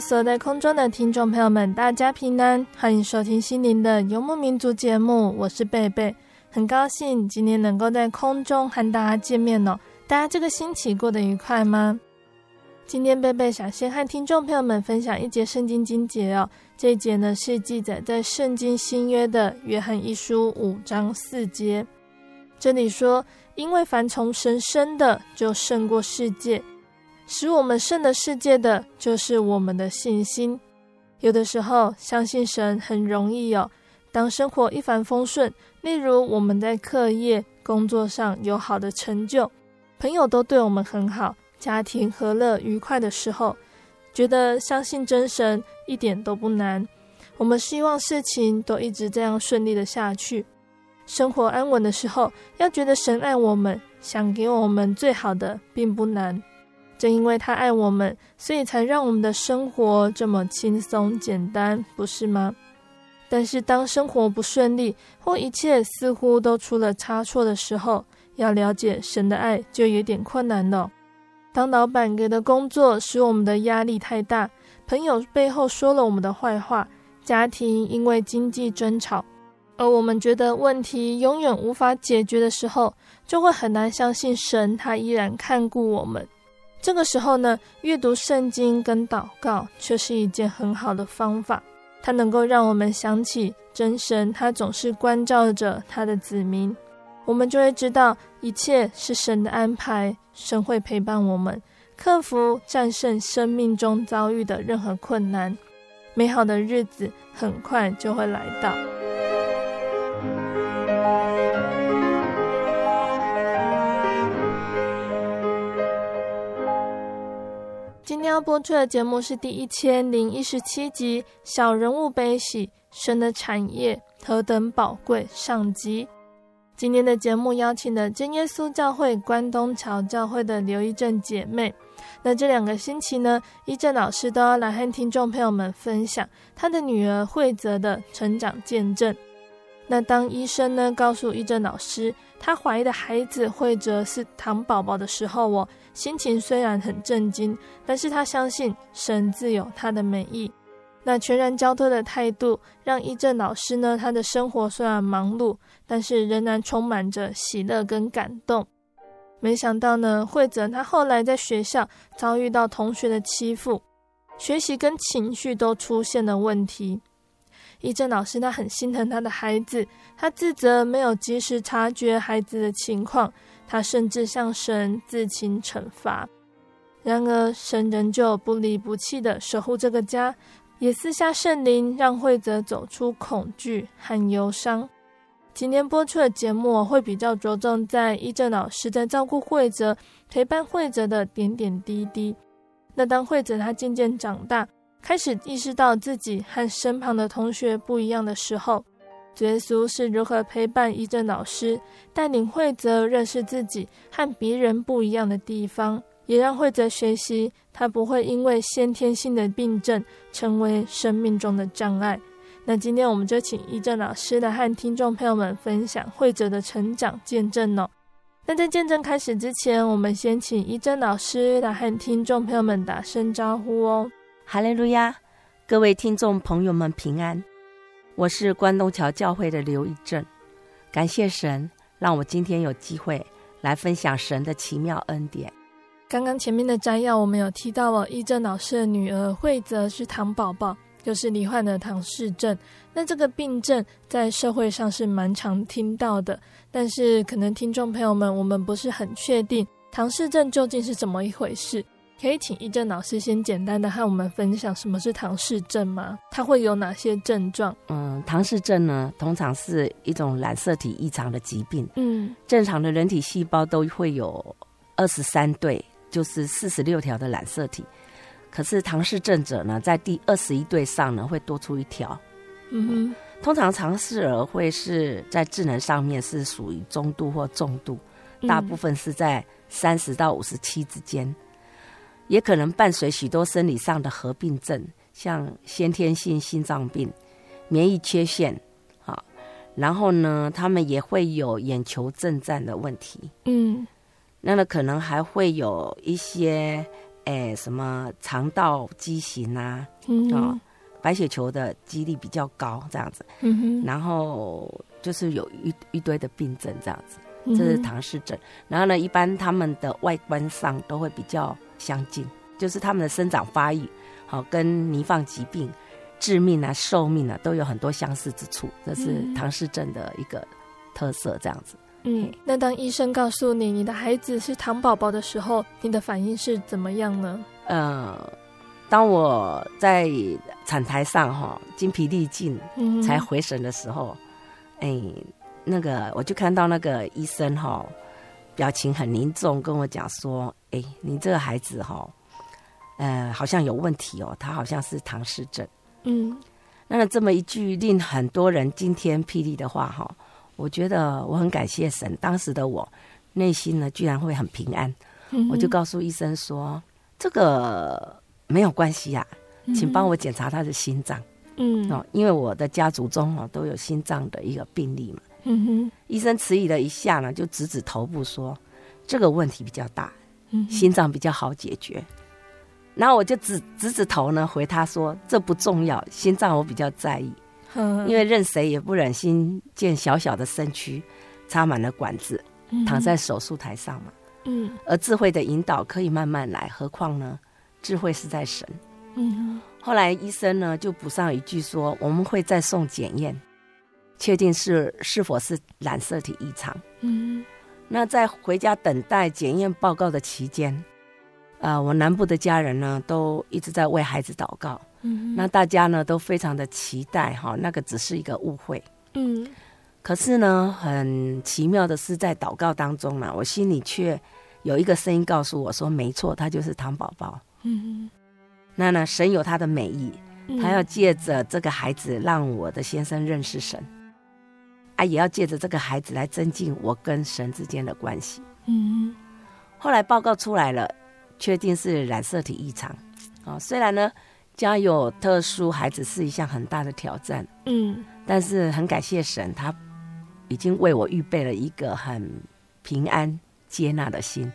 所有在空中的听众朋友们，大家平安，欢迎收听心灵的游牧民族节目，我是贝贝，很高兴今天能够在空中和大家见面哦。大家这个星期过得愉快吗？今天贝贝想先和听众朋友们分享一节圣经经节哦，这一节呢是记载在圣经新约的约翰一书五章四节，这里说：因为凡从神生的，就胜过世界。使我们胜了世界的就是我们的信心。有的时候相信神很容易哦。当生活一帆风顺，例如我们在课业、工作上有好的成就，朋友都对我们很好，家庭和乐愉快的时候，觉得相信真神一点都不难。我们希望事情都一直这样顺利的下去，生活安稳的时候，要觉得神爱我们，想给我们最好的，并不难。正因为他爱我们，所以才让我们的生活这么轻松简单，不是吗？但是当生活不顺利，或一切似乎都出了差错的时候，要了解神的爱就有点困难了。当老板给的工作使我们的压力太大，朋友背后说了我们的坏话，家庭因为经济争吵，而我们觉得问题永远无法解决的时候，就会很难相信神，他依然看顾我们。这个时候呢，阅读圣经跟祷告却是一件很好的方法。它能够让我们想起真神，他总是关照着他的子民。我们就会知道一切是神的安排，神会陪伴我们，克服战胜生命中遭遇的任何困难。美好的日子很快就会来到。今天要播出的节目是第一千零一十七集《小人物悲喜，神的产业何等宝贵》上集。今天的节目邀请了真耶稣教会关东桥教会的刘一正姐妹。那这两个星期呢，一正老师都要来和听众朋友们分享他的女儿惠泽的成长见证。那当医生呢告诉一正老师，他怀的孩子惠泽是糖宝宝的时候，我心情虽然很震惊，但是他相信神自有他的美意。那全然交托的态度，让一正老师呢，他的生活虽然忙碌，但是仍然充满着喜乐跟感动。没想到呢，惠泽他后来在学校遭遇到同学的欺负，学习跟情绪都出现了问题。一正老师他很心疼他的孩子，他自责没有及时察觉孩子的情况，他甚至向神自请惩罚。然而神仍旧不离不弃地守护这个家，也赐下圣灵，让惠泽走出恐惧和忧伤。今天播出的节目会比较着重在一正老师在照顾惠泽、陪伴惠泽的点点滴滴。那当惠泽他渐渐长大，开始意识到自己和身旁的同学不一样的时候，主耶稣是如何陪伴一正老师，带领慧泽认识自己和别人不一样的地方，也让慧泽学习，他不会因为先天性的病症成为生命中的障碍。那今天我们就请一正老师来和听众朋友们分享慧哲的成长见证哦。那在见证开始之前，我们先请一正老师来和听众朋友们打声招呼哦。哈利路亚，各位听众朋友们平安，我是关东桥教会的刘一正，感谢神让我今天有机会来分享神的奇妙恩典。刚刚前面的摘要，我们有提到哦，依正老师的女儿惠泽是唐宝宝。就是罹患的唐氏症，那这个病症在社会上是蛮常听到的，但是可能听众朋友们，我们不是很确定唐氏症究竟是怎么一回事，可以请一正老师先简单的和我们分享什么是唐氏症吗？它会有哪些症状？嗯，唐氏症呢，通常是一种染色体异常的疾病。嗯，正常的人体细胞都会有二十三对，就是四十六条的染色体。可是唐氏症者呢，在第二十一对上呢，会多出一条。嗯哼，通常唐氏儿会是在智能上面是属于中度或重度，大部分是在三十到五十七之间，嗯、也可能伴随许多生理上的合并症，像先天性心脏病、免疫缺陷，啊，然后呢，他们也会有眼球震颤的问题。嗯，那么可能还会有一些。哎，什么肠道畸形啊？嗯、哦，白血球的几率比较高，这样子。嗯哼。然后就是有一一堆的病症，这样子。嗯、这是唐氏症。然后呢，一般他们的外观上都会比较相近，就是他们的生长发育，好、哦、跟泥放疾病、致命啊、寿命啊都有很多相似之处。这是唐氏症的一个特色，这样子。嗯，那当医生告诉你你的孩子是糖宝宝的时候，你的反应是怎么样呢？呃，当我在产台上哈精疲力尽才回神的时候，哎、嗯欸，那个我就看到那个医生哈，表情很凝重，跟我讲说：“你这个孩子哈，呃，好像有问题哦，他好像是唐氏症。”嗯，那这么一句令很多人惊天霹雳的话哈。我觉得我很感谢神，当时的我内心呢居然会很平安，嗯、我就告诉医生说：“这个没有关系呀、啊，请帮我检查他的心脏。”嗯，哦，因为我的家族中哦都有心脏的一个病例嘛。嗯哼，医生迟疑了一下呢，就指指头部说：“这个问题比较大，嗯，心脏比较好解决。”然后我就指指指头呢，回他说：“这不重要，心脏我比较在意。”因为任谁也不忍心见小小的身躯插满了管子，躺在手术台上嘛。嗯，而智慧的引导可以慢慢来，何况呢？智慧是在神。嗯，后来医生呢就补上一句说：“我们会再送检验，确定是是否是染色体异常。”嗯，那在回家等待检验报告的期间，啊、呃，我南部的家人呢都一直在为孩子祷告。嗯，那大家呢都非常的期待哈，那个只是一个误会。嗯，可是呢，很奇妙的是，在祷告当中呢，我心里却有一个声音告诉我说：“没错，他就是唐宝宝。”嗯，那呢，神有他的美意，他要借着这个孩子让我的先生认识神，啊，也要借着这个孩子来增进我跟神之间的关系。嗯，后来报告出来了，确定是染色体异常。啊，虽然呢。家有特殊孩子是一项很大的挑战，嗯，但是很感谢神，他已经为我预备了一个很平安接纳的心。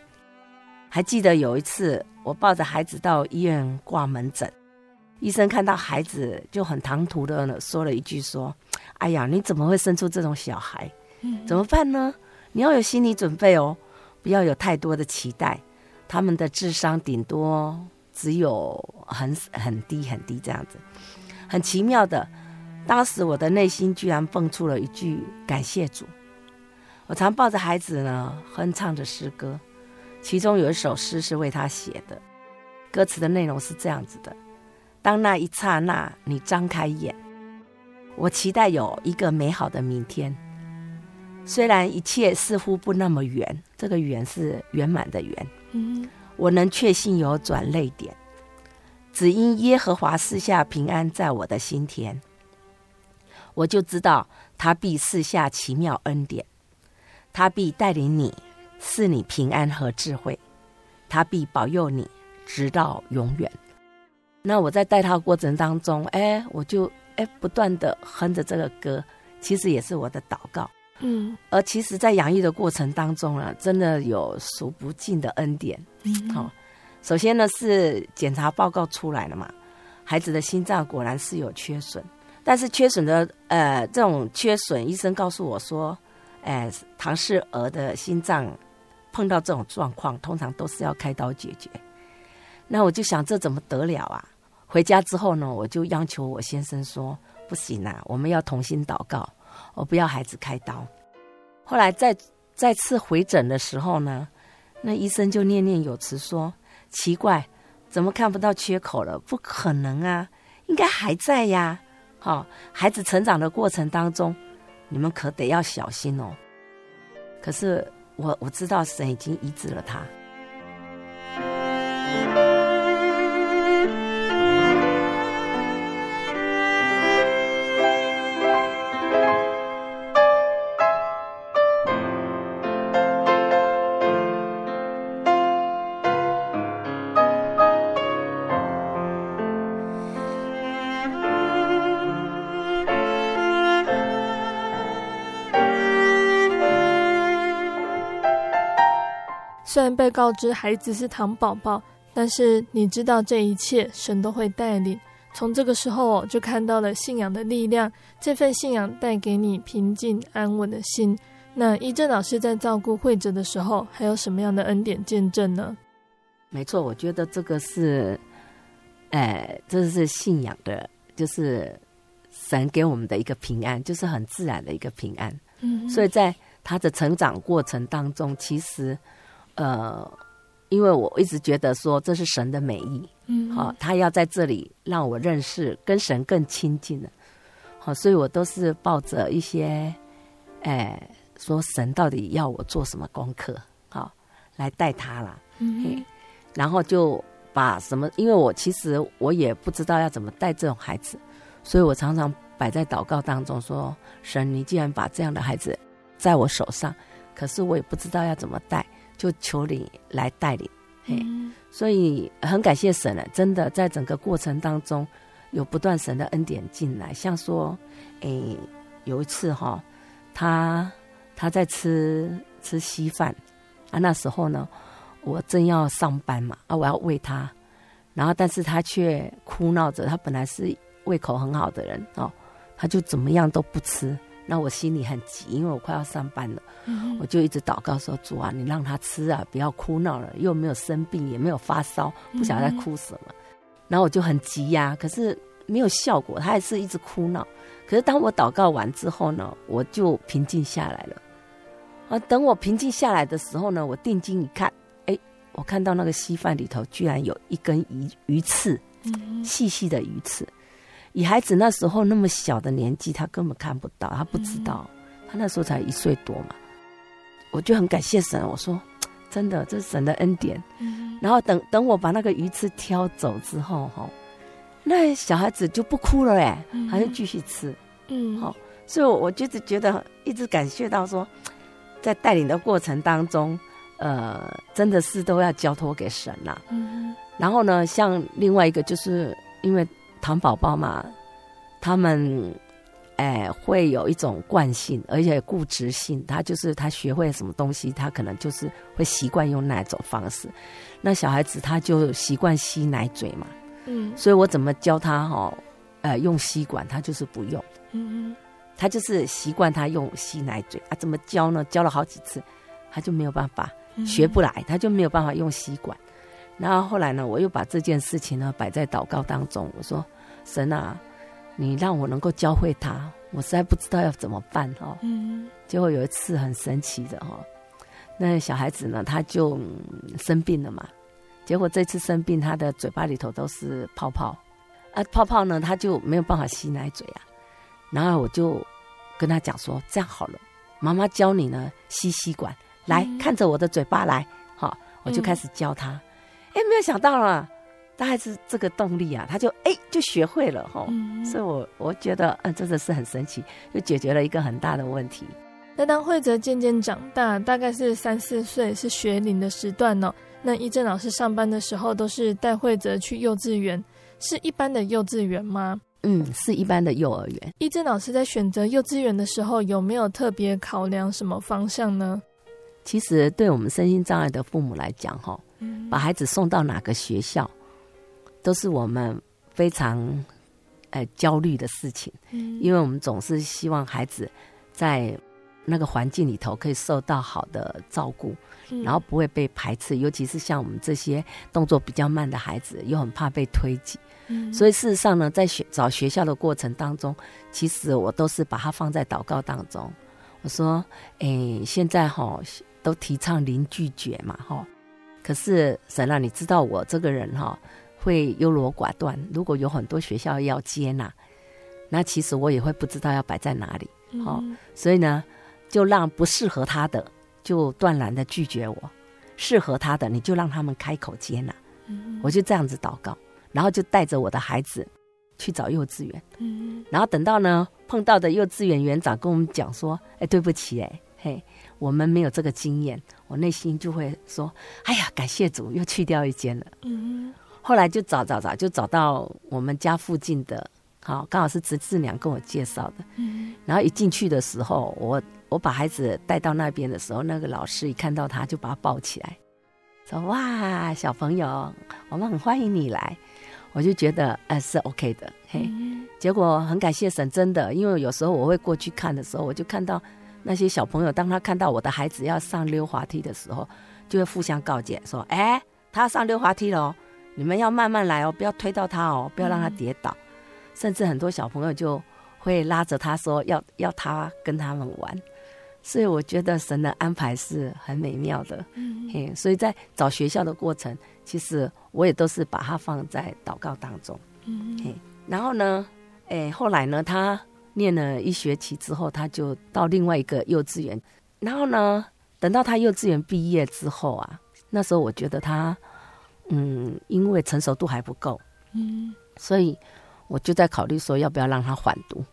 还记得有一次，我抱着孩子到医院挂门诊，医生看到孩子就很唐突的说了一句：“说，哎呀，你怎么会生出这种小孩？怎么办呢？你要有心理准备哦，不要有太多的期待，他们的智商顶多。”只有很很低很低这样子，很奇妙的。当时我的内心居然蹦出了一句感谢主。我常抱着孩子呢，哼唱着诗歌，其中有一首诗是为他写的。歌词的内容是这样子的：当那一刹那你张开眼，我期待有一个美好的明天。虽然一切似乎不那么圆，这个圆是圆满的圆。嗯。我能确信有转泪点，只因耶和华赐下平安在我的心田，我就知道他必赐下奇妙恩典，他必带领你，赐你平安和智慧，他必保佑你直到永远。那我在带他过程当中，哎，我就哎，不断的哼着这个歌，其实也是我的祷告。嗯，而其实，在养育的过程当中啊，真的有数不尽的恩典。嗯，好、哦，首先呢是检查报告出来了嘛，孩子的心脏果然是有缺损，但是缺损的呃这种缺损，医生告诉我说，哎、呃，唐氏儿的心脏碰到这种状况，通常都是要开刀解决。那我就想，这怎么得了啊？回家之后呢，我就央求我先生说，不行啊，我们要同心祷告。我不要孩子开刀。后来再再次回诊的时候呢，那医生就念念有词说：“奇怪，怎么看不到缺口了？不可能啊，应该还在呀。好，孩子成长的过程当中，你们可得要小心哦。可是我我知道神已经医治了他。”虽然被告知孩子是糖宝宝，但是你知道这一切神都会带领。从这个时候就看到了信仰的力量，这份信仰带给你平静安稳的心。那一正老师在照顾慧哲的时候，还有什么样的恩典见证呢？没错，我觉得这个是，哎，这是信仰的，就是神给我们的一个平安，就是很自然的一个平安。嗯，所以在他的成长过程当中，其实。呃，因为我一直觉得说这是神的美意，嗯，好，他要在这里让我认识跟神更亲近了，好，所以我都是抱着一些，哎，说神到底要我做什么功课，好，来带他啦，嗯，然后就把什么，因为我其实我也不知道要怎么带这种孩子，所以我常常摆在祷告当中说，神，你既然把这样的孩子在我手上，可是我也不知道要怎么带。就求你来带领，嘿，所以很感谢神了。真的，在整个过程当中，有不断神的恩典进来。像说，诶，有一次哈，他他在吃吃稀饭啊，那时候呢，我正要上班嘛，啊，我要喂他，然后但是他却哭闹着。他本来是胃口很好的人哦，他就怎么样都不吃。那我心里很急，因为我快要上班了，嗯、我就一直祷告说：“主啊，你让他吃啊，不要哭闹了，又没有生病，也没有发烧，不晓得在哭什么。嗯”然后我就很急呀、啊，可是没有效果，他还是一直哭闹。可是当我祷告完之后呢，我就平静下来了。啊，等我平静下来的时候呢，我定睛一看，哎，我看到那个稀饭里头居然有一根鱼鱼刺，嗯、细细的鱼刺。以孩子那时候那么小的年纪，他根本看不到，他不知道，他那时候才一岁多嘛。我就很感谢神，我说真的，这是神的恩典。然后等等我把那个鱼刺挑走之后，哈，那小孩子就不哭了哎，还是继续吃。嗯，好，所以我我就是觉得一直感谢到说，在带领的过程当中，呃，真的是都要交托给神呐。嗯，然后呢，像另外一个就是因为。糖宝宝嘛，他们哎会有一种惯性，而且固执性。他就是他学会什么东西，他可能就是会习惯用那种方式。那小孩子他就习惯吸奶嘴嘛，嗯，所以我怎么教他哈、哦，呃，用吸管他就是不用，嗯，他就是习惯他用吸奶嘴啊。怎么教呢？教了好几次，他就没有办法学不来，他就没有办法用吸管。然后后来呢，我又把这件事情呢摆在祷告当中。我说：“神啊，你让我能够教会他，我实在不知道要怎么办哈。”嗯。结果有一次很神奇的哈，那小孩子呢，他就生病了嘛。结果这次生病，他的嘴巴里头都是泡泡，啊，泡泡呢，他就没有办法吸奶嘴啊。然后我就跟他讲说：“这样好了，妈妈教你呢吸吸管，来、嗯、看着我的嘴巴来。”好，我就开始教他。嗯哎，没有想到啊，大概是这个动力啊，他就哎就学会了哈，嗯、所以我我觉得嗯真的是很神奇，就解决了一个很大的问题。那当慧哲渐渐长大，大概是三四岁是学龄的时段呢、哦。那一正老师上班的时候都是带慧哲去幼稚园，是一般的幼稚园吗？嗯，是一般的幼儿园。一正老师在选择幼稚园的时候，有没有特别考量什么方向呢？其实，对我们身心障碍的父母来讲，哈，把孩子送到哪个学校，都是我们非常呃焦虑的事情。嗯，因为我们总是希望孩子在那个环境里头可以受到好的照顾，然后不会被排斥。尤其是像我们这些动作比较慢的孩子，又很怕被推挤。所以事实上呢，在学找学校的过程当中，其实我都是把它放在祷告当中。我说：“哎，现在哈都提倡零拒绝嘛，哈。可是神啊，你知道我这个人哈会优柔寡断。如果有很多学校要接纳，那其实我也会不知道要摆在哪里。好，所以呢，就让不适合他的就断然的拒绝我，适合他的你就让他们开口接纳。我就这样子祷告。”然后就带着我的孩子去找幼稚园，嗯，然后等到呢碰到的幼稚园园长跟我们讲说：“哎，对不起，哎，嘿，我们没有这个经验。”我内心就会说：“哎呀，感谢主，又去掉一间了。”嗯，后来就找找找，就找到我们家附近的，好，刚好是侄子娘跟我介绍的。嗯，然后一进去的时候，我我把孩子带到那边的时候，那个老师一看到他就把他抱起来，说：“哇，小朋友，我们很欢迎你来。”我就觉得，呃，是 OK 的，嘿。结果很感谢神，真的，因为有时候我会过去看的时候，我就看到那些小朋友，当他看到我的孩子要上溜滑梯的时候，就会互相告诫说：“哎，他要上溜滑梯了哦，你们要慢慢来哦，不要推到他哦，不要让他跌倒。”甚至很多小朋友就会拉着他说：“要要他跟他们玩。”所以我觉得神的安排是很美妙的，嗯，嘿，所以在找学校的过程，其实我也都是把它放在祷告当中，嗯，嘿，然后呢，哎，后来呢，他念了一学期之后，他就到另外一个幼稚园，然后呢，等到他幼稚园毕业之后啊，那时候我觉得他，嗯，因为成熟度还不够，嗯，所以我就在考虑说要不要让他缓读，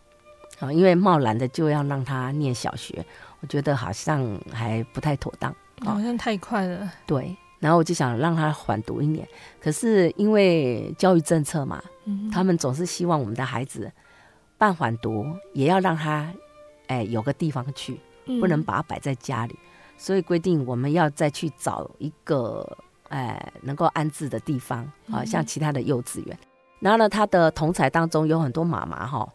啊，因为贸然的就要让他念小学。我觉得好像还不太妥当，好像太快了。对，然后我就想让他缓读一年，可是因为教育政策嘛，嗯，他们总是希望我们的孩子办缓读，也要让他哎有个地方去，不能把它摆在家里，所以规定我们要再去找一个哎能够安置的地方啊，像其他的幼稚园。然后呢，他的同才当中有很多妈妈哈，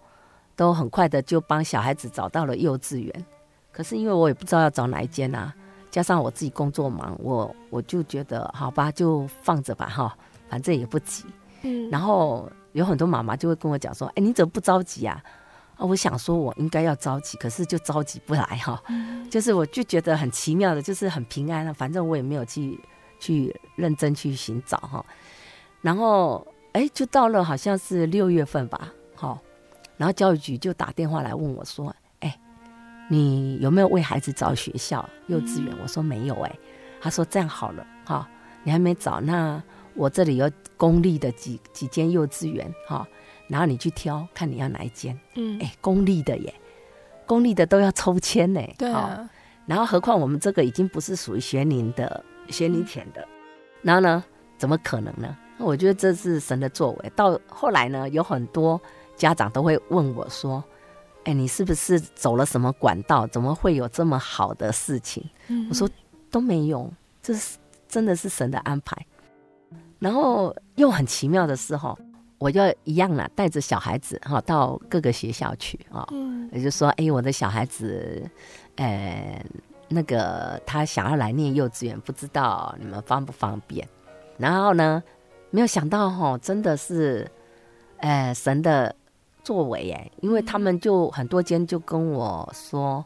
都很快的就帮小孩子找到了幼稚园。可是因为我也不知道要找哪一间啊，加上我自己工作忙，我我就觉得好吧，就放着吧哈，反正也不急。嗯，然后有很多妈妈就会跟我讲说：“哎，你怎么不着急啊？”啊，我想说我应该要着急，可是就着急不来哈。嗯，就是我就觉得很奇妙的，就是很平安了，反正我也没有去去认真去寻找哈。然后哎，就到了好像是六月份吧，好，然后教育局就打电话来问我说。哎你有没有为孩子找学校幼稚园？我说没有哎、欸，他说这样好了哈，你还没找，那我这里有公立的几几间幼稚园哈，然后你去挑，看你要哪一间。嗯，哎，公立的耶，公立的都要抽签呢。对啊，然后何况我们这个已经不是属于学龄的学龄前的，然后呢，怎么可能呢？我觉得这是神的作为。到后来呢，有很多家长都会问我说。哎，你是不是走了什么管道？怎么会有这么好的事情？嗯、我说都没有，这是真的是神的安排。然后又很奇妙的是哈，我就一样啦，带着小孩子哈到各个学校去啊。嗯，也就说，哎，我的小孩子，呃，那个他想要来念幼稚园，不知道你们方不方便？然后呢，没有想到哈，真的是，呃，神的。作为哎，因为他们就很多间就跟我说，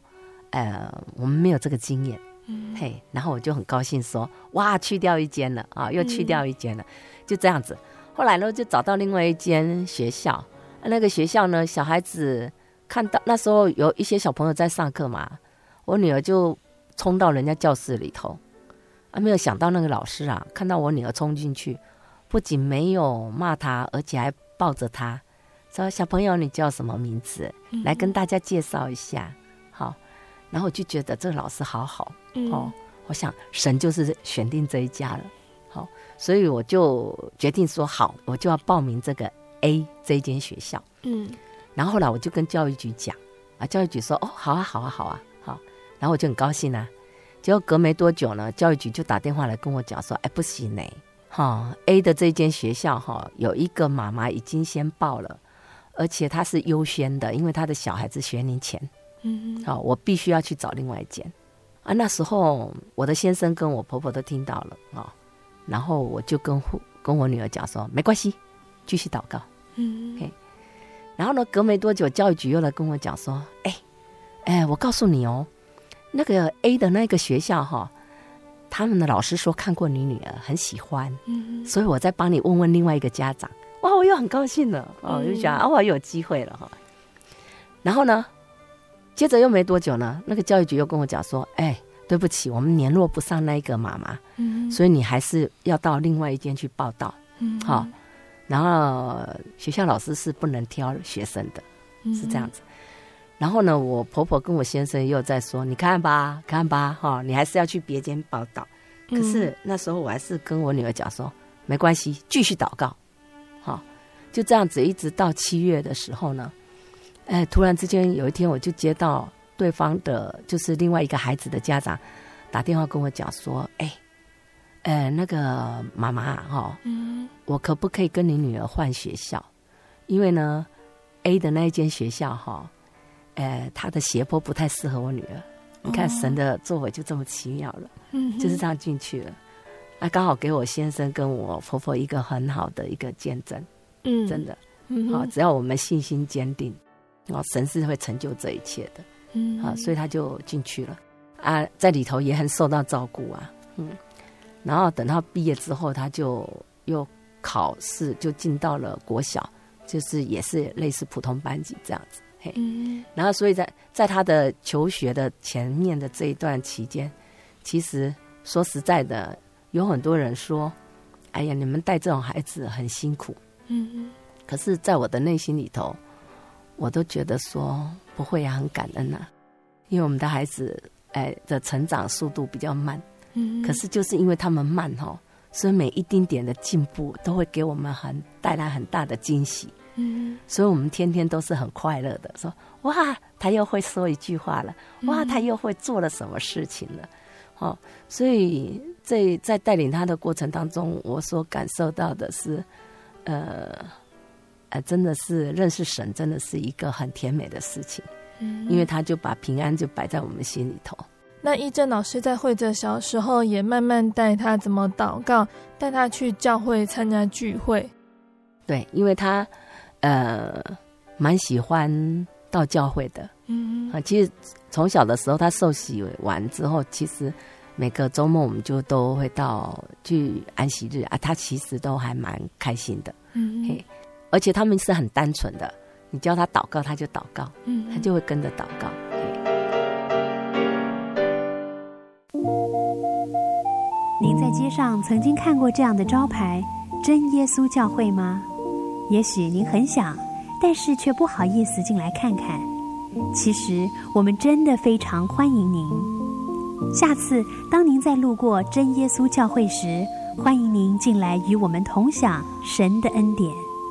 呃，我们没有这个经验，嗯，嘿，然后我就很高兴说，哇，去掉一间了啊，又去掉一间了，嗯，就这样子。后来呢，就找到另外一间学校，那个学校呢，小孩子看到那时候有一些小朋友在上课嘛，我女儿就冲到人家教室里头，啊，没有想到那个老师啊，看到我女儿冲进去，不仅没有骂她，而且还抱着她。说小朋友，你叫什么名字？来跟大家介绍一下。好，然后我就觉得这个老师好好哦。我想神就是选定这一家了。好，所以我就决定说好，我就要报名这个 A 这一间学校。嗯，然后后来我就跟教育局讲啊，教育局说哦，好啊，好啊，好啊，好。然后我就很高兴啊。结果隔没多久呢，教育局就打电话来跟我讲说，哎，不行嘞，哈，A 的这间学校哈，有一个妈妈已经先报了，而且她是优先的，因为她的小孩子学龄前。嗯，好，我必须要去找另外一间。啊，那时候我的先生跟我婆婆都听到了啊，然后我就跟跟我女儿讲说，没关系，继续祷告。嗯，OK。然后呢，隔没多久，教育局又来跟我讲说，哎，哎，我告诉你哦，那个 A 的那个学校哈，他们的老师说看过你女儿，很喜欢，嗯，所以我再帮你问问另外一个家长。哇，我又很高兴了，哦，我就想啊，我有机会了哈。然后呢？接着又没多久呢，那个教育局又跟我讲说：“哎，对不起，我们联络不上那一个妈妈，嗯，所以你还是要到另外一间去报到，嗯，好。然后学校老师是不能挑学生的，是这样子。然后呢，我婆婆跟我先生又在说：你看吧，看吧，哈，你还是要去别间报道。可是那时候我还是跟我女儿讲说：没关系，继续祷告，好，就这样子，一直到七月的时候呢。”哎，突然之间有一天，我就接到对方的，就是另外一个孩子的家长打电话跟我讲说：“哎，呃，那个妈妈哈、哦，嗯，我可不可以跟你女儿换学校？因为呢，A 的那一间学校哈、哦，呃，他的斜坡不太适合我女儿。你看神的作为就这么奇妙了，嗯，就是这样进去了。那刚好给我先生跟我婆婆一个很好的一个见证，嗯，真的，嗯，好，只要我们信心坚定。”哦，神是会成就这一切的，嗯，啊，所以他就进去了，啊，在里头也很受到照顾啊，嗯，然后等到毕业之后，他就又考试，就进到了国小，就是也是类似普通班级这样子，嘿，嗯，然后所以在在他的求学的前面的这一段期间，其实说实在的，有很多人说，哎呀，你们带这种孩子很辛苦，嗯嗯，可是在我的内心里头。我都觉得说不会呀，很感恩呐、啊，因为我们的孩子哎的成长速度比较慢，嗯，可是就是因为他们慢哦，所以每一丁点的进步都会给我们很带来很大的惊喜，嗯，所以我们天天都是很快乐的，说哇，他又会说一句话了，哇，他又会做了什么事情了，哦，所以在在带领他的过程当中，我所感受到的是，呃。呃，真的是认识神，真的是一个很甜美的事情。嗯，因为他就把平安就摆在我们心里头。那一正老师在惠泽小时候也慢慢带他怎么祷告，带他去教会参加聚会。对，因为他呃蛮喜欢到教会的。嗯啊，其实从小的时候他受洗完之后，其实每个周末我们就都会到去安息日啊，他其实都还蛮开心的。嗯嘿。而且他们是很单纯的，你叫他祷告，他就祷告，嗯，他就会跟着祷告。您在街上曾经看过这样的招牌“真耶稣教会”吗？也许您很想，但是却不好意思进来看看。其实我们真的非常欢迎您。下次当您在路过真耶稣教会时，欢迎您进来与我们同享神的恩典。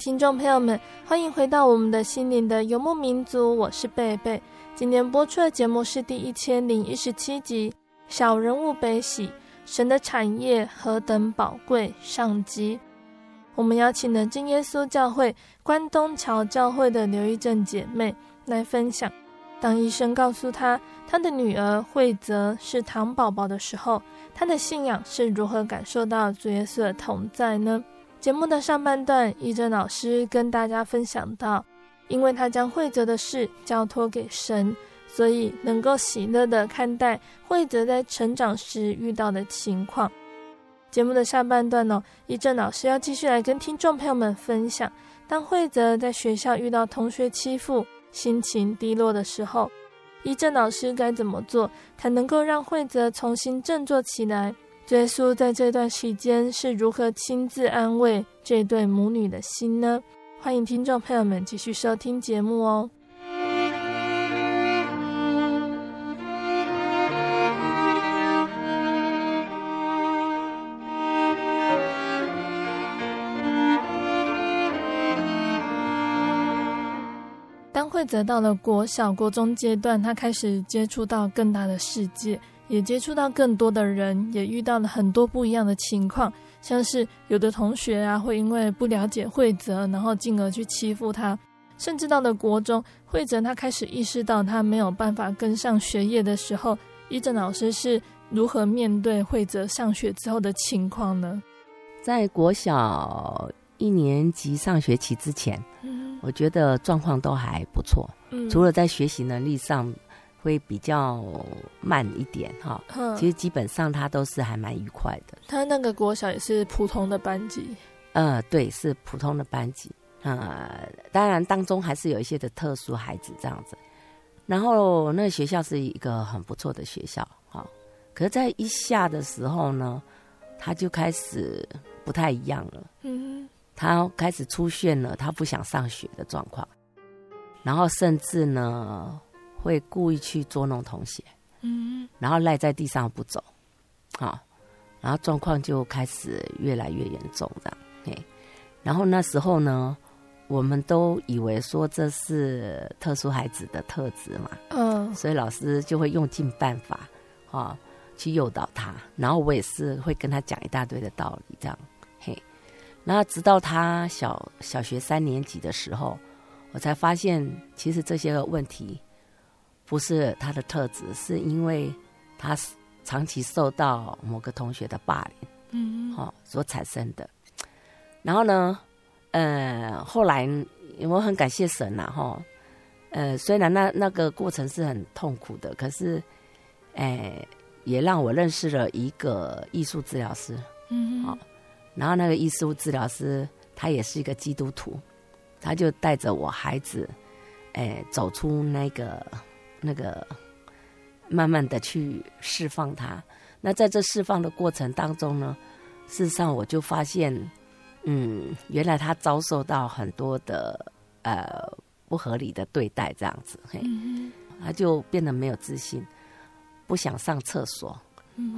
听众朋友们，欢迎回到我们的心灵的游牧民族，我是贝贝。今天播出的节目是第一千零一十七集《小人物悲喜：神的产业何等宝贵》上集。我们邀请了真耶稣教会关东桥教会的刘一正姐妹来分享，当医生告诉她她的女儿惠泽是糖宝宝的时候，她的信仰是如何感受到主耶稣的同在呢？节目的上半段，一正老师跟大家分享到。因为他将惠泽的事交托给神，所以能够喜乐的看待惠泽在成长时遇到的情况。节目的下半段呢，一正老师要继续来跟听众朋友们分享，当惠泽在学校遇到同学欺负、心情低落的时候，依正老师该怎么做，才能够让惠泽重新振作起来？耶稣在这段时间是如何亲自安慰这对母女的心呢？欢迎听众朋友们继续收听节目哦。当惠泽到了国小、国中阶段，他开始接触到更大的世界。也接触到更多的人，也遇到了很多不一样的情况，像是有的同学啊，会因为不了解惠泽，然后进而去欺负他，甚至到了国中，惠泽他开始意识到他没有办法跟上学业的时候，伊正老师是如何面对惠泽上学之后的情况呢？在国小一年级上学期之前，嗯，我觉得状况都还不错，嗯，除了在学习能力上。会比较慢一点哈，其实基本上他都是还蛮愉快的。他那个国小也是普通的班级，呃，对，是普通的班级，呃，当然当中还是有一些的特殊孩子这样子。然后那个学校是一个很不错的学校哈，可是，在一下的时候呢，他就开始不太一样了。嗯，他开始出现了他不想上学的状况，然后甚至呢。会故意去捉弄同学，嗯，然后赖在地上不走，好，然后状况就开始越来越严重，这样，嘿，然后那时候呢，我们都以为说这是特殊孩子的特质嘛，嗯，所以老师就会用尽办法，哈，去诱导他，然后我也是会跟他讲一大堆的道理，这样，嘿，然后直到他小小学三年级的时候，我才发现其实这些个问题。不是他的特质，是因为他长期受到某个同学的霸凌，嗯，好所产生的。然后呢，呃，后来我很感谢神呐，哈，呃，虽然那那个过程是很痛苦的，可是，哎，也让我认识了一个艺术治疗师，嗯，好，然后那个艺术治疗师他也是一个基督徒，他就带着我孩子，哎，走出那个。那个慢慢的去释放他，那在这释放的过程当中呢，事实上我就发现，嗯，原来他遭受到很多的呃不合理的对待，这样子，嘿，他就变得没有自信，不想上厕所，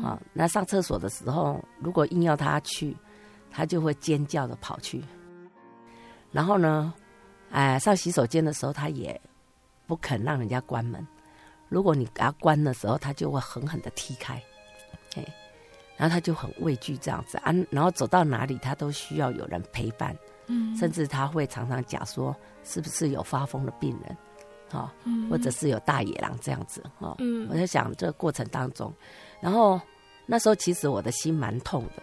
啊，那上厕所的时候，如果硬要他去，他就会尖叫的跑去，然后呢，哎，上洗手间的时候，他也。不肯让人家关门，如果你给他关的时候，他就会狠狠的踢开，哎，然后他就很畏惧这样子。啊，然后走到哪里他都需要有人陪伴，嗯，甚至他会常常讲说是不是有发疯的病人，哈，或者是有大野狼这样子，哈，嗯，我在想这个过程当中，然后那时候其实我的心蛮痛的，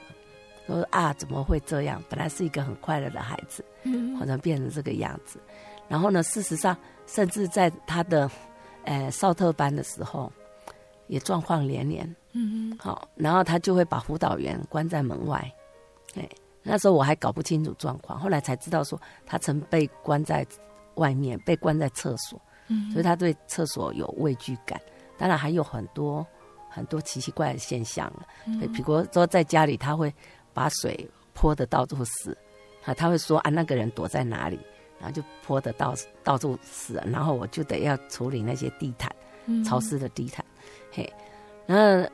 说啊怎么会这样？本来是一个很快乐的孩子，嗯，好像变成这个样子。然后呢，事实上，甚至在他的，呃，少特班的时候，也状况连连。嗯嗯。好，然后他就会把辅导员关在门外。哎，那时候我还搞不清楚状况，后来才知道说他曾被关在外面，被关在厕所。嗯。所以他对厕所有畏惧感。当然还有很多很多奇奇怪怪的现象。嗯。比如说在家里，他会把水泼的到处是。啊，他会说啊，那个人躲在哪里？然后就泼的到到处是，然后我就得要处理那些地毯，嗯、潮湿的地毯，嘿，然后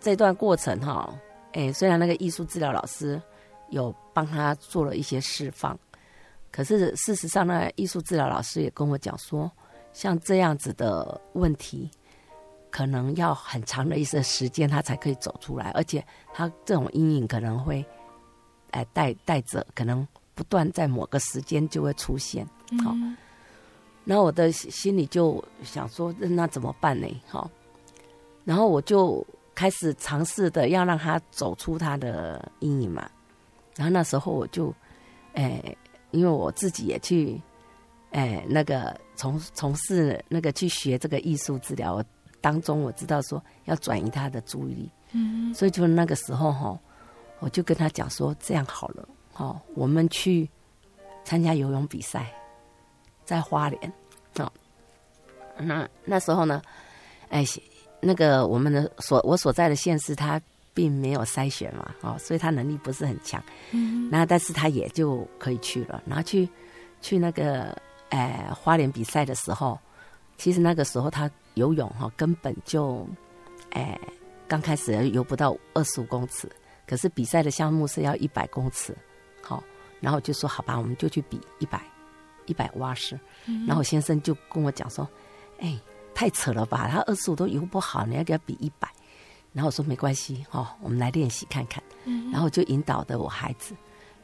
这段过程哈，哎，虽然那个艺术治疗老师有帮他做了一些释放，可是事实上，呢艺术治疗老师也跟我讲说，像这样子的问题，可能要很长的一些时间他才可以走出来，而且他这种阴影可能会，哎，带带着可能。不断在某个时间就会出现，好，然后我的心里就想说，那怎么办呢？好，然后我就开始尝试的要让他走出他的阴影嘛。然后那时候我就，哎，因为我自己也去，哎，那个从从事那个去学这个艺术治疗当中，我知道说要转移他的注意力，嗯，所以就那个时候哈，我就跟他讲说，这样好了。哦，我们去参加游泳比赛，在花莲。哦，那那时候呢，哎，那个我们的所我所在的县市，他并没有筛选嘛，哦，所以他能力不是很强。嗯，那但是他也就可以去了，然后去去那个哎花莲比赛的时候，其实那个时候他游泳哈根本就哎刚开始游不到二十五公尺，可是比赛的项目是要一百公尺，好，然后就说好吧，我们就去比一百一百蛙式，然后我先生就跟我讲说，哎。太扯了吧！他二十五都游不好，你要给他比一百。然后我说没关系哦，我们来练习看看。然后就引导的我孩子。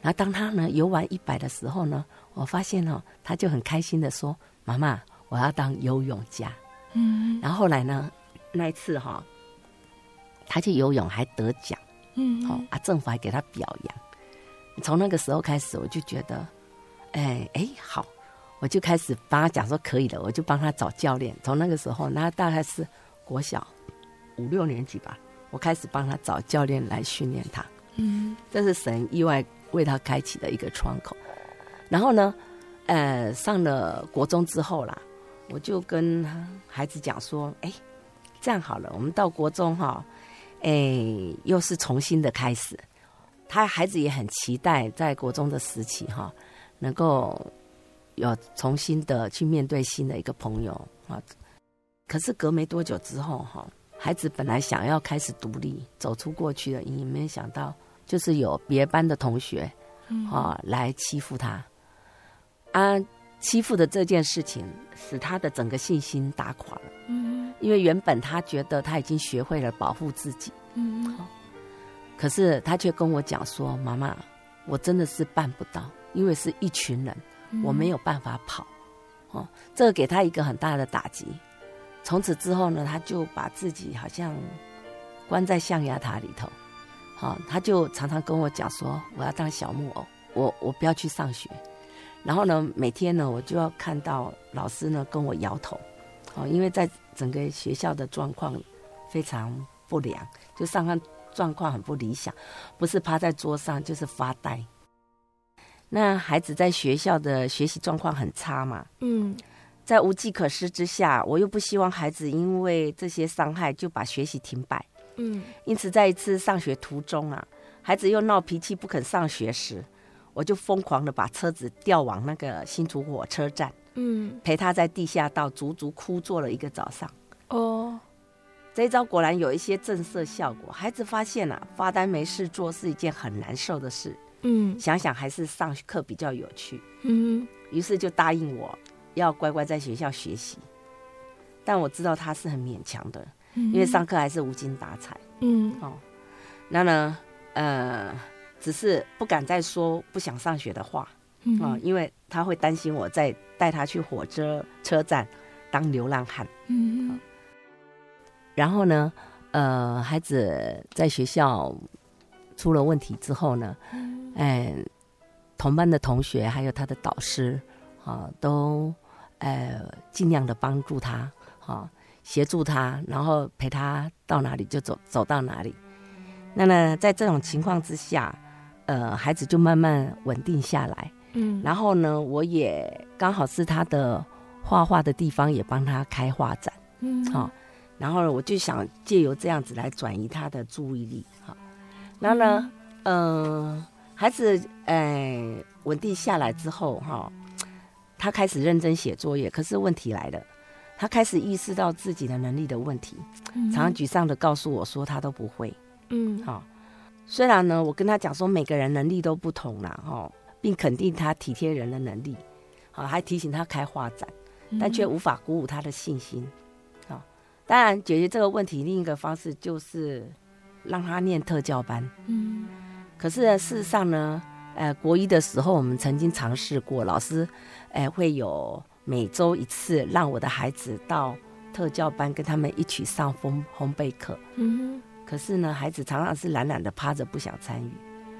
然后当他呢游完一百的时候呢，我发现哦，他就很开心的说：“妈妈，我要当游泳家。”嗯。然后后来呢，那一次哈，他去游泳还得奖。嗯。好啊，政府还给他表扬。从那个时候开始，我就觉得，哎哎好。我就开始帮他讲说可以的，我就帮他找教练。从那个时候，那大概是国小五六年级吧，我开始帮他找教练来训练他。嗯，这是神意外为他开启的一个窗口。然后呢，呃，上了国中之后啦，我就跟孩子讲说：“哎，这样好了，我们到国中哈，哎，又是重新的开始。”他孩子也很期待在国中的时期哈，能够。有重新的去面对新的一个朋友啊，可是隔没多久之后哈，孩子本来想要开始独立，走出过去的阴影，没想到就是有别班的同学啊来欺负他，啊，欺负的这件事情使他的整个信心打垮了。嗯，因为原本他觉得他已经学会了保护自己，嗯，可是他却跟我讲说：“妈妈，我真的是办不到，因为是一群人。”我没有办法跑，哦，这个给他一个很大的打击。从此之后呢，他就把自己好像关在象牙塔里头，好，他就常常跟我讲说：“我要当小木偶，我我不要去上学。”然后呢，每天呢，我就要看到老师呢跟我摇头，哦，因为在整个学校的状况非常不良，就上课状况很不理想，不是趴在桌上就是发呆。那孩子在学校的学习状况很差嘛？嗯，在无计可施之下，我又不希望孩子因为这些伤害就把学习停摆。嗯，因此在一次上学途中啊，孩子又闹脾气不肯上学时，我就疯狂的把车子调往那个新竹火车站。嗯，陪他在地下道足足哭坐了一个早上。哦，这一招果然有一些震慑效果。孩子发现啊，发呆没事做是一件很难受的事。嗯，想想还是上课比较有趣。嗯，于是就答应我要乖乖在学校学习。但我知道他是很勉强的，嗯、因为上课还是无精打采。嗯，哦，那呢，呃，只是不敢再说不想上学的话。嗯、哦，因为他会担心我再带他去火车车站当流浪汉。嗯、哦，然后呢，呃，孩子在学校出了问题之后呢，哎，同班的同学还有他的导师，啊，都呃尽量的帮助他，啊，协助他，然后陪他到哪里就走走到哪里。那么在这种情况之下，呃，孩子就慢慢稳定下来。嗯，然后呢，我也刚好是他的画画的地方，也帮他开画展。嗯，好，然后我就想借由这样子来转移他的注意力。哈，然后呢，嗯。呃孩子，哎，稳定下来之后，哈，他开始认真写作业。可是问题来了，他开始意识到自己的能力的问题，常常沮丧的告诉我说他都不会。嗯，好。虽然呢，我跟他讲说每个人能力都不同啦，哈，并肯定他体贴人的能力，好，还提醒他开画展，但却无法鼓舞他的信心。好，当然解决这个问题另一个方式就是让他念特教班。嗯。可是呢，事实上呢，呃，国一的时候，我们曾经尝试过，老师，呃，会有每周一次让我的孩子到特教班跟他们一起上烘烘焙课。可是呢，孩子常常是懒懒的趴着不想参与，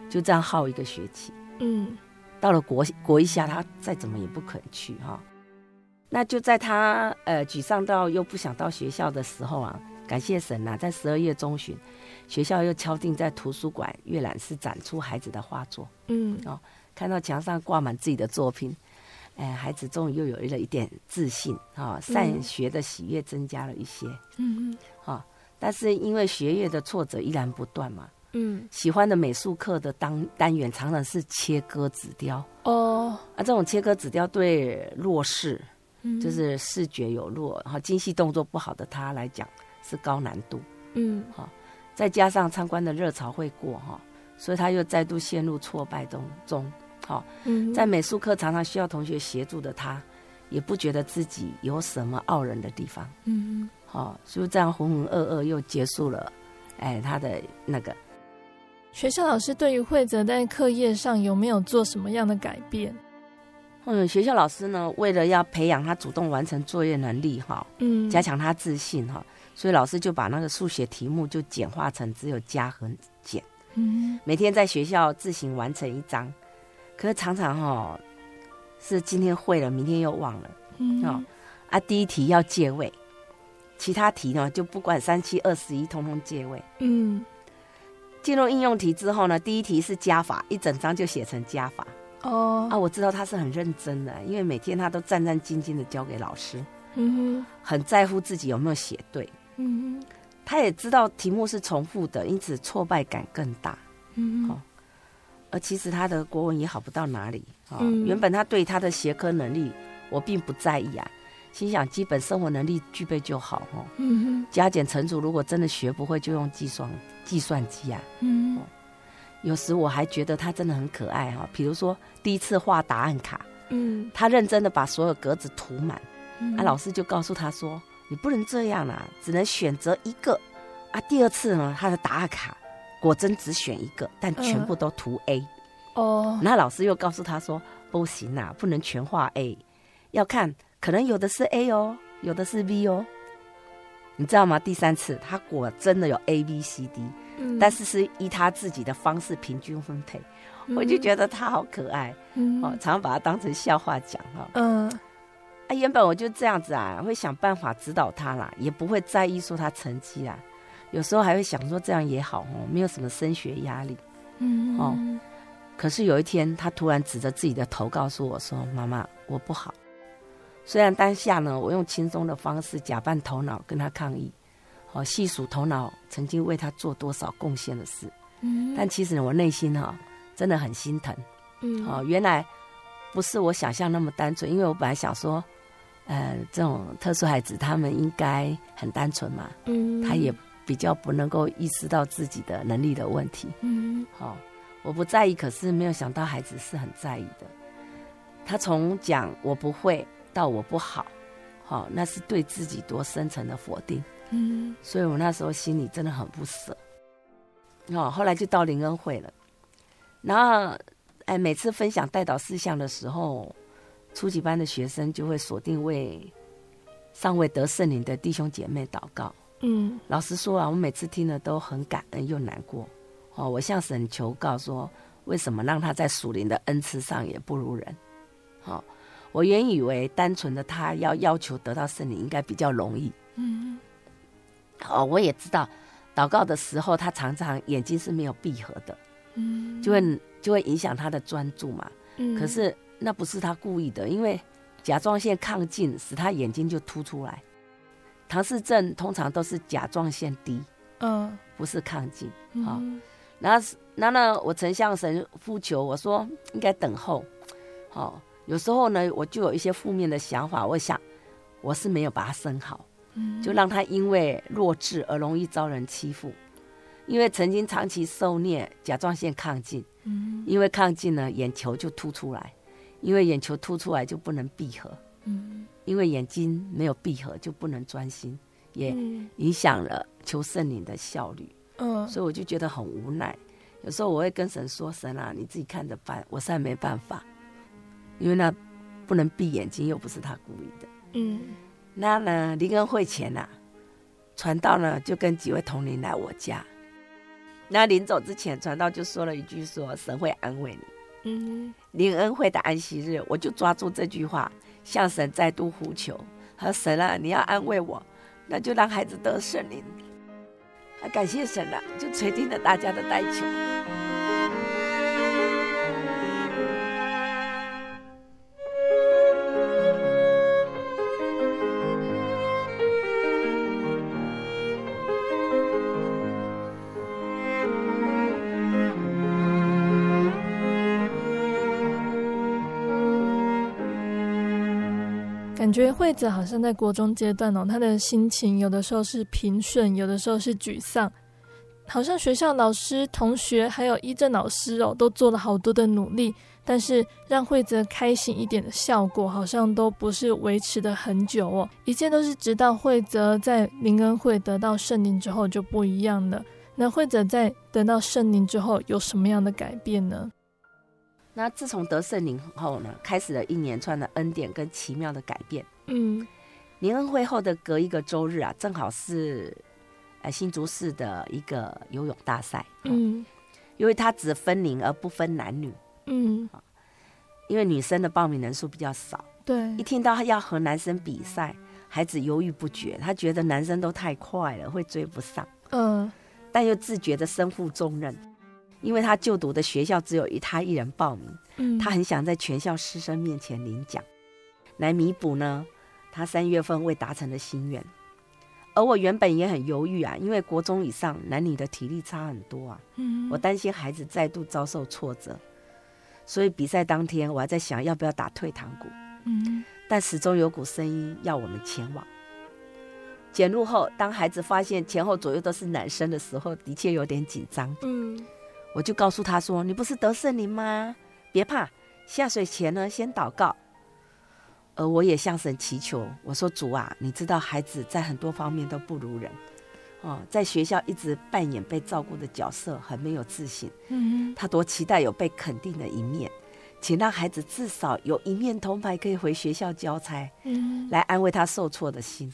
就这样耗一个学期。嗯。到了国国一下，他再怎么也不肯去哈、哦。那就在他呃沮丧到又不想到学校的时候啊，感谢神呐、啊，在十二月中旬。学校又敲定在图书馆阅览室展出孩子的画作。嗯，哦，看到墙上挂满自己的作品，哎，孩子终于又有了一点自信啊，善学的喜悦增加了一些。嗯嗯。哦，但是因为学业的挫折依然不断嘛。嗯。喜欢的美术课的单单元常常是切割纸雕。哦。啊，这种切割纸雕对弱视，嗯，就是视觉有弱，然后精细动作不好的他来讲是高难度。嗯。好，再加上参观的热潮会过哈，所以他又再度陷入挫败中中。好，在美术课常常需要同学协助的他，也不觉得自己有什么傲人的地方。嗯，好，所以这样浑浑噩噩又结束了。哎，他的那个学校老师对于慧泽在课业上有没有做什么样的改变？嗯，学校老师呢，为了要培养他主动完成作业能力，哈，嗯，加强他自信，哈，所以老师就把那个数学题目就简化成只有加和减。嗯，每天在学校自行完成一张。可是常常哈、哦，是今天会了，明天又忘了。嗯，哦，啊，第一题要借位，其他题呢就不管三七二十一，通通借位。嗯，进入应用题之后呢，第一题是加法，一整张就写成加法。哦，啊，我知道他是很认真的，因为每天他都战战兢兢的交给老师。嗯，很在乎自己有没有写对。嗯，他也知道题目是重复的，因此挫败感更大。嗯，哦。而其实他的国文也好不到哪里啊、哦嗯。原本他对他的学科能力我并不在意啊，心想基本生活能力具备就好哦。嗯，加减乘除如果真的学不会，就用计算计算机啊。嗯、哦，有时我还觉得他真的很可爱哈、哦。比如说第一次画答案卡，嗯，他认真的把所有格子涂满，嗯、啊，老师就告诉他说：“你不能这样啊，只能选择一个。”啊，第二次呢，他的答案卡。果真只选一个，但全部都涂 A。哦，那老师又告诉他说：“不行啊，不能全画 A，要看可能有的是 A 哦，有的是 B 哦。你知道吗？第三次他果真的有 A、B、C、D，嗯，但是是依他自己的方式平均分配。嗯、我就觉得他好可爱，嗯，哦，常常把他当成笑话讲哈。嗯，啊，原本我就这样子啊，会想办法指导他啦，也不会在意说他成绩啦。有时候还会想说这样也好哦，没有什么升学压力。嗯，哦，可是有一天他突然指着自己的头告诉我说：“妈妈，我不好。”虽然当下呢，我用轻松的方式假扮头脑跟他抗议，哦，细数头脑曾经为他做多少贡献的事。嗯，但其实，我内心哈、哦、真的很心疼。嗯，哦，原来不是我想象那么单纯，因为我本来想说，呃，这种特殊孩子他们应该很单纯嘛。嗯，他也。比较不能够意识到自己的能力的问题，嗯，好、哦，我不在意，可是没有想到孩子是很在意的。他从讲我不会到我不好，好、哦，那是对自己多深层的否定，嗯，所以我那时候心里真的很不舍。哦，后来就到灵恩会了，然后哎，每次分享带导事项的时候，初级班的学生就会锁定为尚未得圣灵的弟兄姐妹祷告。嗯，老实说啊，我每次听了都很感恩又难过。哦，我向神求告说，为什么让他在属灵的恩赐上也不如人？哦，我原以为单纯的他要要求得到圣灵应该比较容易。嗯，哦，我也知道，祷告的时候他常常眼睛是没有闭合的，嗯，就会就会影响他的专注嘛。嗯，可是那不是他故意的，因为甲状腺亢进使他眼睛就凸出来。唐氏症通常都是甲状腺低，嗯，不是亢进，好、嗯，然后，然后呢，我曾向神呼求，我说应该等候，好，有时候呢，我就有一些负面的想法，我想我是没有把他生好，嗯，就让他因为弱智而容易遭人欺负，因为曾经长期受虐，甲状腺亢进，嗯，因为亢进呢，眼球就凸出来，因为眼球凸出来就不能闭合，嗯。因为眼睛没有闭合，就不能专心，也影响了求圣灵的效率。嗯，所以我就觉得很无奈。有时候我会跟神说：“神啊，你自己看着办。”我实在没办法，因为那不能闭眼睛，又不是他故意的。嗯，那呢，灵恩会前呐、啊，传道呢就跟几位同龄来我家。那临走之前，传道就说了一句说：“神会安慰你。”嗯，灵恩会的安息日，我就抓住这句话。向神再度呼求，和神啊，你要安慰我，那就让孩子得圣灵。啊，感谢神了，就垂听了大家的代求。觉得惠泽好像在国中阶段哦，他的心情有的时候是平顺，有的时候是沮丧。好像学校老师、同学还有一正老师哦，都做了好多的努力，但是让惠泽开心一点的效果，好像都不是维持的很久哦。一切都是直到惠泽在林恩会得到圣灵之后就不一样了。那惠泽在得到圣灵之后有什么样的改变呢？那自从得圣灵后呢，开始了一连串的恩典跟奇妙的改变。嗯，灵恩会后的隔一个周日啊，正好是呃。新竹市的一个游泳大赛，嗯，因为它只分龄而不分男女，嗯，因为女生的报名人数比较少，对，一听到要和男生比赛，孩子犹豫不决，他觉得男生都太快了，会追不上，嗯，但又自觉的身负重任，因为他就读的学校只有一他一人报名，嗯，他很想在全校师生面前领奖，来弥补呢他三月份未达成的心愿。而我原本也很犹豫啊，因为国中以上男女的体力差很多啊，嗯，我担心孩子再度遭受挫折，所以比赛当天我还在想要不要打退堂鼓，嗯，但始终有股声音要我们前往。检录后，当孩子发现前后左右都是男生的时候，的确有点紧张，嗯，我就告诉他说：“你不是得圣灵吗？别怕，下水前呢，先祷告。”而我也向神祈求，我说主啊，你知道孩子在很多方面都不如人，哦，在学校一直扮演被照顾的角色，很没有自信。嗯，他多期待有被肯定的一面，请让孩子至少有一面铜牌可以回学校交差，嗯，来安慰他受挫的心。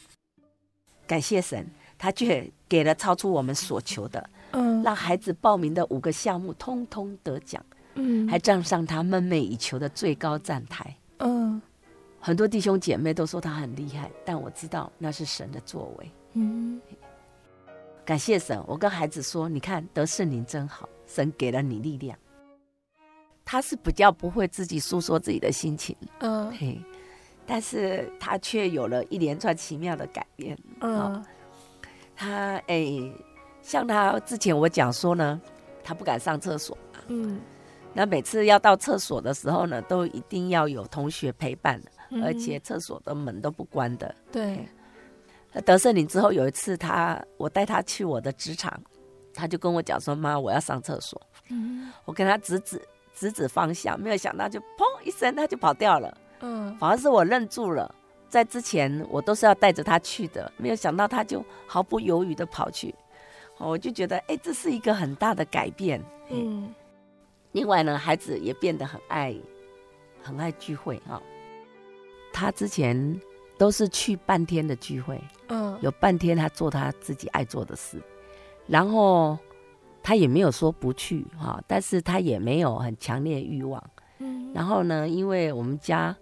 感谢神，他却给了超出我们所求的，嗯，让孩子报名的五个项目通通得奖，嗯，还站上他梦寐以求的最高站台，嗯。很多弟兄姐妹都说他很厉害，但我知道那是神的作为。嗯，感谢神。我跟孩子说：“你看得圣灵真好，神给了你力量。”他是比较不会自己诉说自己的心情，嗯，嘿，但是他却有了一连串奇妙的改变。嗯，哦、他哎、欸，像他之前我讲说呢，他不敢上厕所。嗯，那每次要到厕所的时候呢，都一定要有同学陪伴。而且厕所的门都不关的。对。得圣灵之后，有一次他，我带他去我的职场，他就跟我讲说：“妈，我要上厕所。”嗯。我跟他指指指指方向，没有想到就砰一声，他就跑掉了。嗯。反而是我愣住了，在之前我都是要带着他去的，没有想到他就毫不犹豫的跑去。我就觉得，哎，这是一个很大的改变。嗯。另外呢，孩子也变得很爱，很爱聚会哈。他之前都是去半天的聚会，嗯，有半天他做他自己爱做的事，然后他也没有说不去哈，但是他也没有很强烈欲望，嗯，然后呢，因为我们家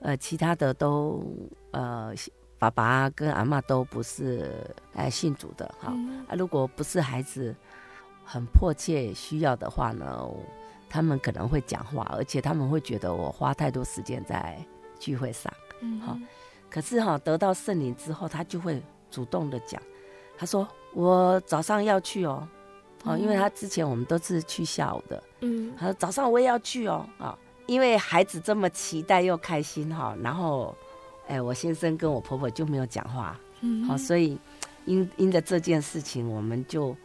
呃其他的都呃爸爸跟阿妈都不是哎信主的哈，啊如果不是孩子很迫切需要的话呢，他们可能会讲话，而且他们会觉得我花太多时间在。聚会上，嗯，好，可是哈，得到圣灵之后，他就会主动的讲，他说我早上要去哦，哦，因为他之前我们都是去下午的，嗯，他说早上我也要去哦，啊，因为孩子这么期待又开心哈，然后，哎，我先生跟我婆婆就没有讲话，嗯，好，所以因因着这件事情，我们就，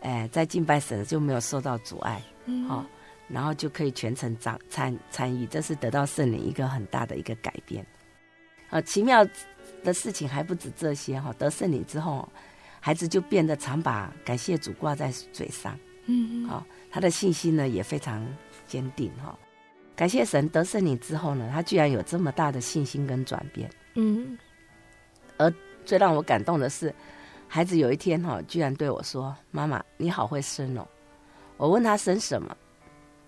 哎，在敬拜神就没有受到阻碍，嗯，好。然后就可以全程参参参与，这是得到圣灵一个很大的一个改变。啊，奇妙的事情还不止这些哈，得圣灵之后，孩子就变得常把感谢主挂在嘴上。嗯，好，他的信心呢也非常坚定哈。感谢神得胜你之后呢，他居然有这么大的信心跟转变。嗯，而最让我感动的是，孩子有一天哈，居然对我说：“妈妈，你好会生哦。”我问他生什么？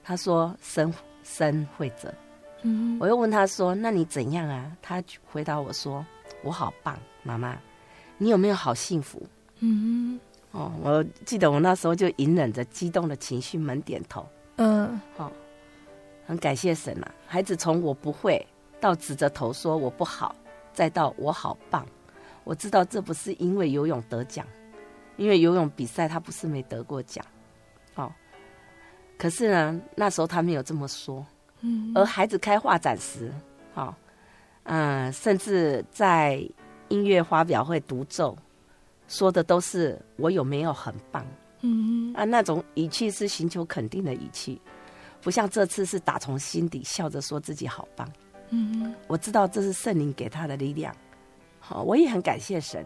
他说生生惠泽，嗯，我又问他说：“那你怎样啊？”他回答我说：“我好棒，妈妈，你有没有好幸福？”嗯，哦，我记得我那时候就隐忍着激动的情绪，猛点头。嗯，好，很感谢神啊！孩子从我不会到指着头说我不好，再到我好棒。我知道这不是因为游泳得奖，因为游泳比赛他不是没得过奖。可是呢，那时候他没有这么说。嗯，而孩子开画展时，哦，嗯、呃，甚至在音乐发表会独奏，说的都是我有没有很棒，嗯啊，那种语气是寻求肯定的语气，不像这次是打从心底笑着说自己好棒，嗯我知道这是圣灵给他的力量，好，我也很感谢神，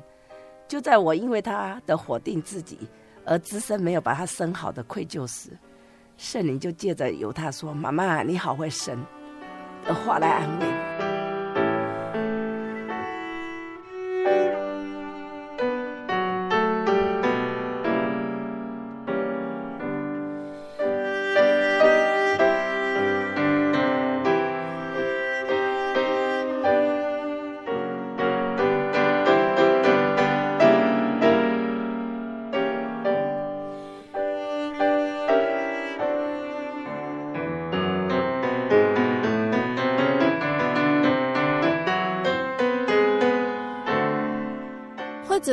就在我因为他的否定自己而自身没有把他生好的愧疚时，圣灵就借着由他说：“妈妈，你好会生”的话来安慰。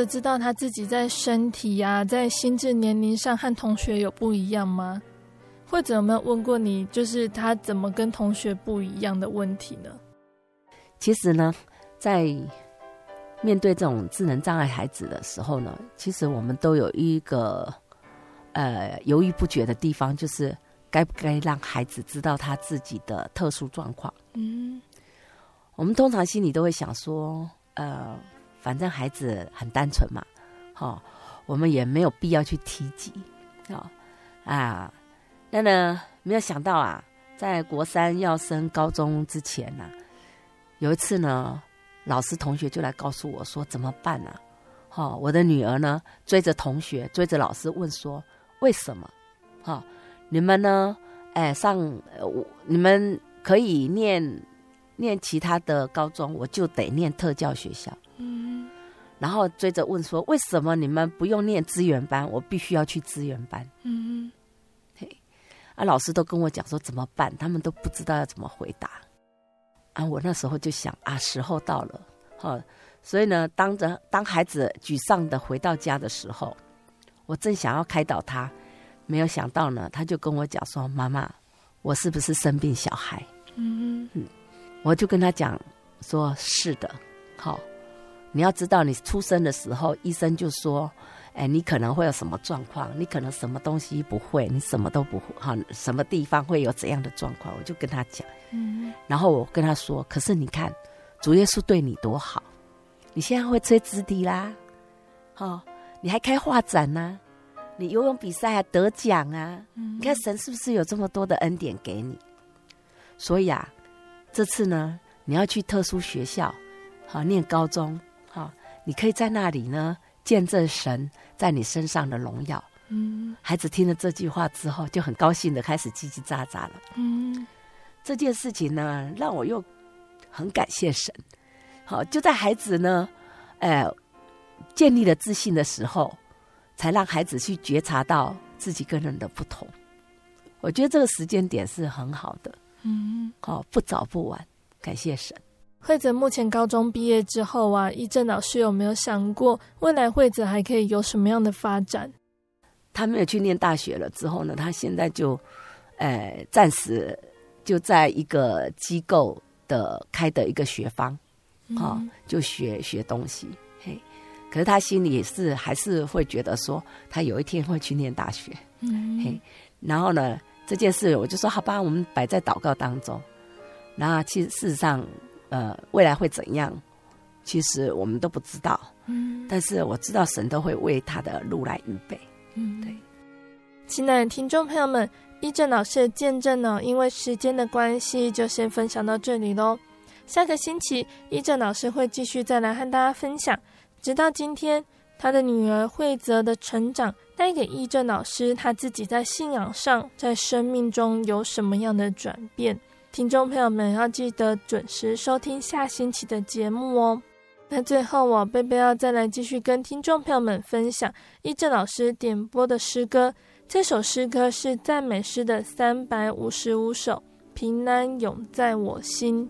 者知道他自己在身体呀、啊，在心智年龄上和同学有不一样吗？或者有没有问过你，就是他怎么跟同学不一样的问题呢？其实呢，在面对这种智能障碍孩子的时候呢，其实我们都有一个呃犹豫不决的地方，就是该不该让孩子知道他自己的特殊状况。嗯，我们通常心里都会想说，呃。反正孩子很单纯嘛，好、哦，我们也没有必要去提及，啊、哦、啊，那呢，没有想到啊，在国三要升高中之前呢、有一次呢，老师同学就来告诉我说怎么办呢、啊？哈、哦，我的女儿呢追着同学追着老师问说为什么？哈、哦，你们呢？哎，上我你们可以念念其他的高中，我就得念特教学校。嗯，然后追着问说：“为什么你们不用念资源班？我必须要去资源班。”嗯，嘿，啊，老师都跟我讲说怎么办，他们都不知道要怎么回答。啊，我那时候就想啊，时候到了，好，所以呢，当着当孩子沮丧的回到家的时候，我正想要开导他，没有想到呢，他就跟我讲说：“妈妈，我是不是生病小孩？”嗯嗯，我就跟他讲说：“是的，好。”你要知道，你出生的时候，医生就说：“哎，你可能会有什么状况？你可能什么东西不会，你什么都不会，哈，什么地方会有怎样的状况？”我就跟他讲，嗯，然后我跟他说：“可是你看，主耶稣对你多好，你现在会吹直笛啦，哦，你还开画展呢，你游泳比赛还得奖啊，你看神是不是有这么多的恩典给你？所以啊，这次呢，你要去特殊学校，好念高中。”好，你可以在那里呢见证神在你身上的荣耀。嗯，孩子听了这句话之后，就很高兴的开始叽叽喳喳了。嗯，这件事情呢，让我又很感谢神。好，就在孩子呢，呃，建立了自信的时候，才让孩子去觉察到自己跟人的不同。我觉得这个时间点是很好的。嗯，好，不早不晚，感谢神。惠子目前高中毕业之后啊，一正老师有没有想过未来惠子还可以有什么样的发展？他没有去念大学了之后呢，他现在就，呃，暂时就在一个机构的开的一个学方，啊、嗯哦，就学学东西。嘿，可是他心里也是还是会觉得说，他有一天会去念大学。嗯，嘿，然后呢，这件事我就说好吧，我们摆在祷告当中。然后其实事实上。呃，未来会怎样？其实我们都不知道。嗯，但是我知道神都会为他的路来预备。嗯，对。亲爱的听众朋友们，一正老师的见证呢，因为时间的关系，就先分享到这里喽。下个星期，一正老师会继续再来和大家分享。直到今天，他的女儿惠泽的成长，带给一正老师他自己在信仰上，在生命中有什么样的转变。听众朋友们要记得准时收听下星期的节目哦。那最后，我贝贝要再来继续跟听众朋友们分享一正老师点播的诗歌。这首诗歌是赞美诗的三百五十五首，《平安永在我心》。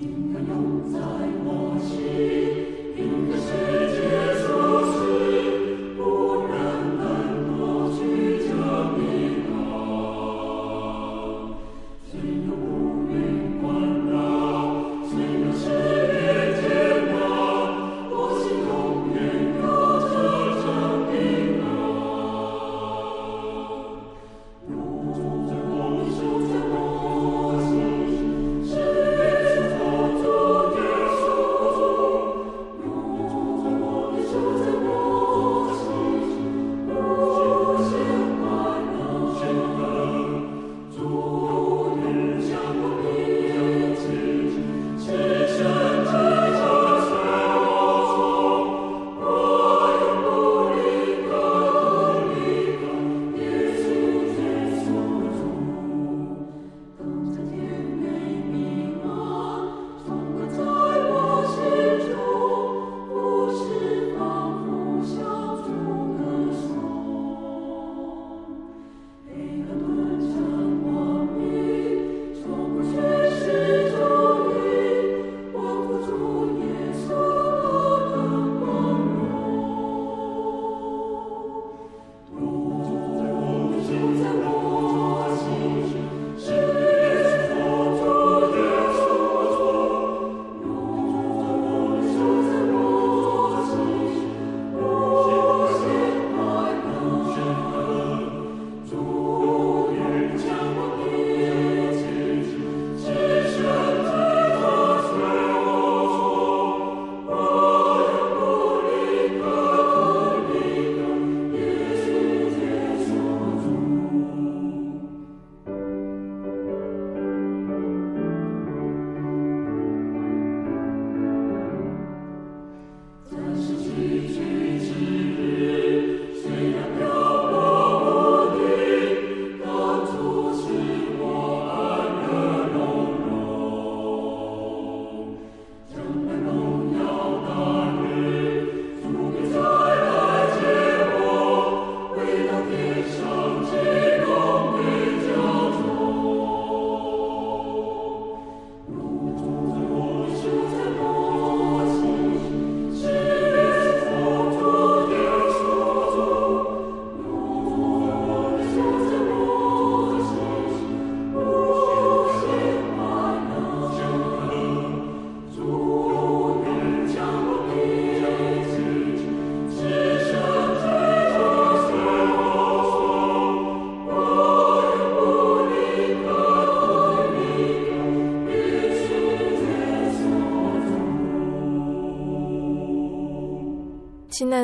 平安永在我心。亲爱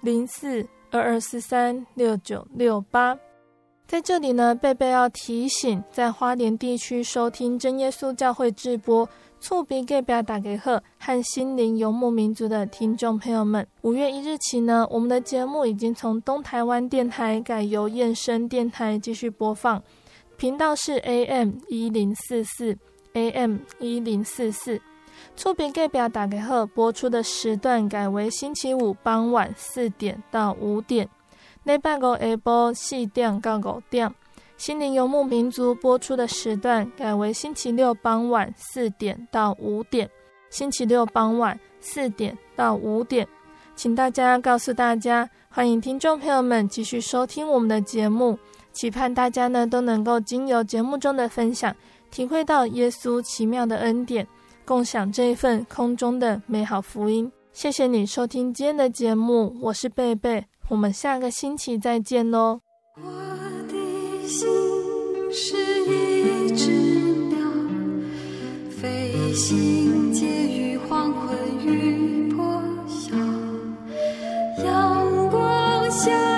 零四二二四三六九六八。在这里呢，贝贝要提醒，在花莲地区收听真耶稣教会直播。厝边隔壁大家好，和心灵游牧民族的听众朋友们，五月一日起呢，我们的节目已经从东台湾电台改由燕声电台继续播放，频道是 AM 一零四四，AM 一零四四。厝边隔壁大家好，播出的时段改为星期五傍晚四点到五点，礼拜五下晡四点到五点。心灵游牧民族播出的时段改为星期六傍晚四点到五点，星期六傍晚四点到五点，请大家告诉大家，欢迎听众朋友们继续收听我们的节目，期盼大家呢都能够经由节目中的分享，体会到耶稣奇妙的恩典，共享这一份空中的美好福音。谢谢你收听今天的节目，我是贝贝，我们下个星期再见喽。心是一只鸟，飞行介于黄昏与破晓，阳光下。